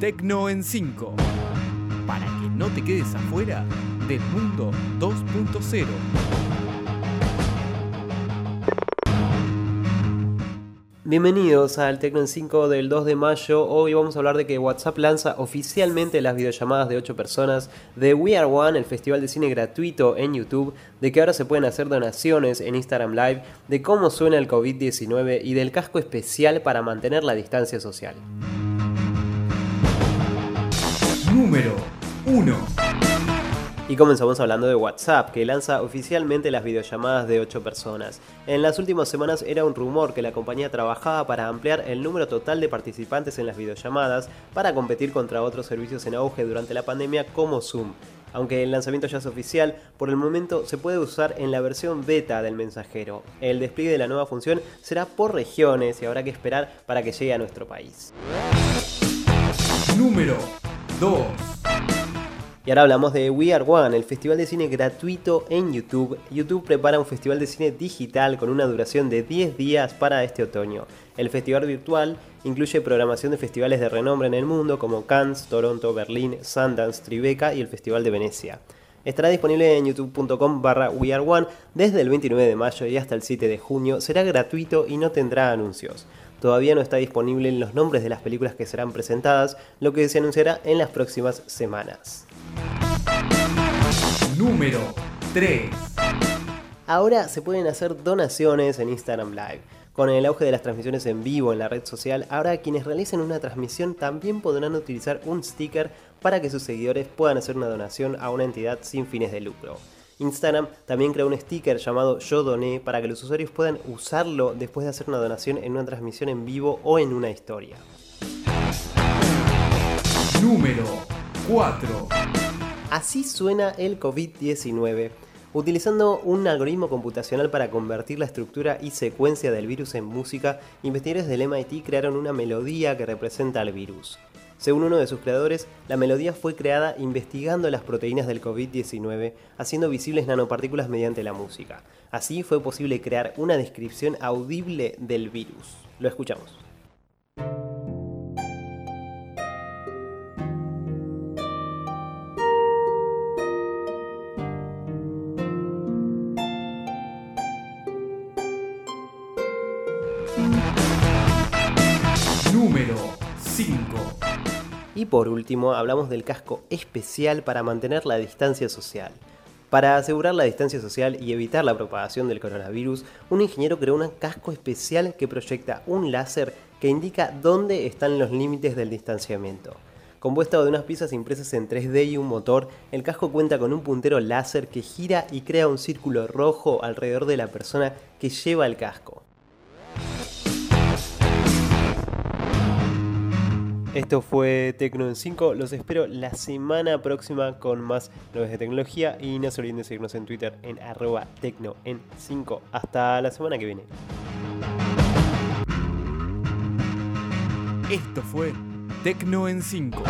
Tecno en 5. Para que no te quedes afuera del mundo 2.0. Bienvenidos al Tecno en 5 del 2 de mayo. Hoy vamos a hablar de que WhatsApp lanza oficialmente las videollamadas de 8 personas, de We Are One, el festival de cine gratuito en YouTube, de que ahora se pueden hacer donaciones en Instagram Live, de cómo suena el COVID-19 y del casco especial para mantener la distancia social. Número 1. Y comenzamos hablando de WhatsApp, que lanza oficialmente las videollamadas de 8 personas. En las últimas semanas era un rumor que la compañía trabajaba para ampliar el número total de participantes en las videollamadas para competir contra otros servicios en auge durante la pandemia como Zoom. Aunque el lanzamiento ya es oficial, por el momento se puede usar en la versión beta del mensajero. El despliegue de la nueva función será por regiones y habrá que esperar para que llegue a nuestro país. Número 2. Y ahora hablamos de We Are One, el festival de cine gratuito en YouTube. YouTube prepara un festival de cine digital con una duración de 10 días para este otoño. El festival virtual incluye programación de festivales de renombre en el mundo como Cannes, Toronto, Berlín, Sundance, Tribeca y el Festival de Venecia. Estará disponible en youtube.com barra One desde el 29 de mayo y hasta el 7 de junio. Será gratuito y no tendrá anuncios. Todavía no está disponible los nombres de las películas que serán presentadas, lo que se anunciará en las próximas semanas. Número 3. Ahora se pueden hacer donaciones en Instagram Live. Con el auge de las transmisiones en vivo en la red social, ahora quienes realicen una transmisión también podrán utilizar un sticker para que sus seguidores puedan hacer una donación a una entidad sin fines de lucro. Instagram también creó un sticker llamado Yo Doné para que los usuarios puedan usarlo después de hacer una donación en una transmisión en vivo o en una historia. Número 4. Así suena el COVID-19. Utilizando un algoritmo computacional para convertir la estructura y secuencia del virus en música, investigadores del MIT crearon una melodía que representa al virus. Según uno de sus creadores, la melodía fue creada investigando las proteínas del COVID-19, haciendo visibles nanopartículas mediante la música. Así fue posible crear una descripción audible del virus. Lo escuchamos. Número 5. Y por último, hablamos del casco especial para mantener la distancia social. Para asegurar la distancia social y evitar la propagación del coronavirus, un ingeniero creó un casco especial que proyecta un láser que indica dónde están los límites del distanciamiento. Compuesto de unas piezas impresas en 3D y un motor, el casco cuenta con un puntero láser que gira y crea un círculo rojo alrededor de la persona que lleva el casco. Esto fue Tecno en 5. Los espero la semana próxima con más novedades de tecnología. Y no se olviden de seguirnos en Twitter en arroba tecno en 5. Hasta la semana que viene. Esto fue Tecno en 5.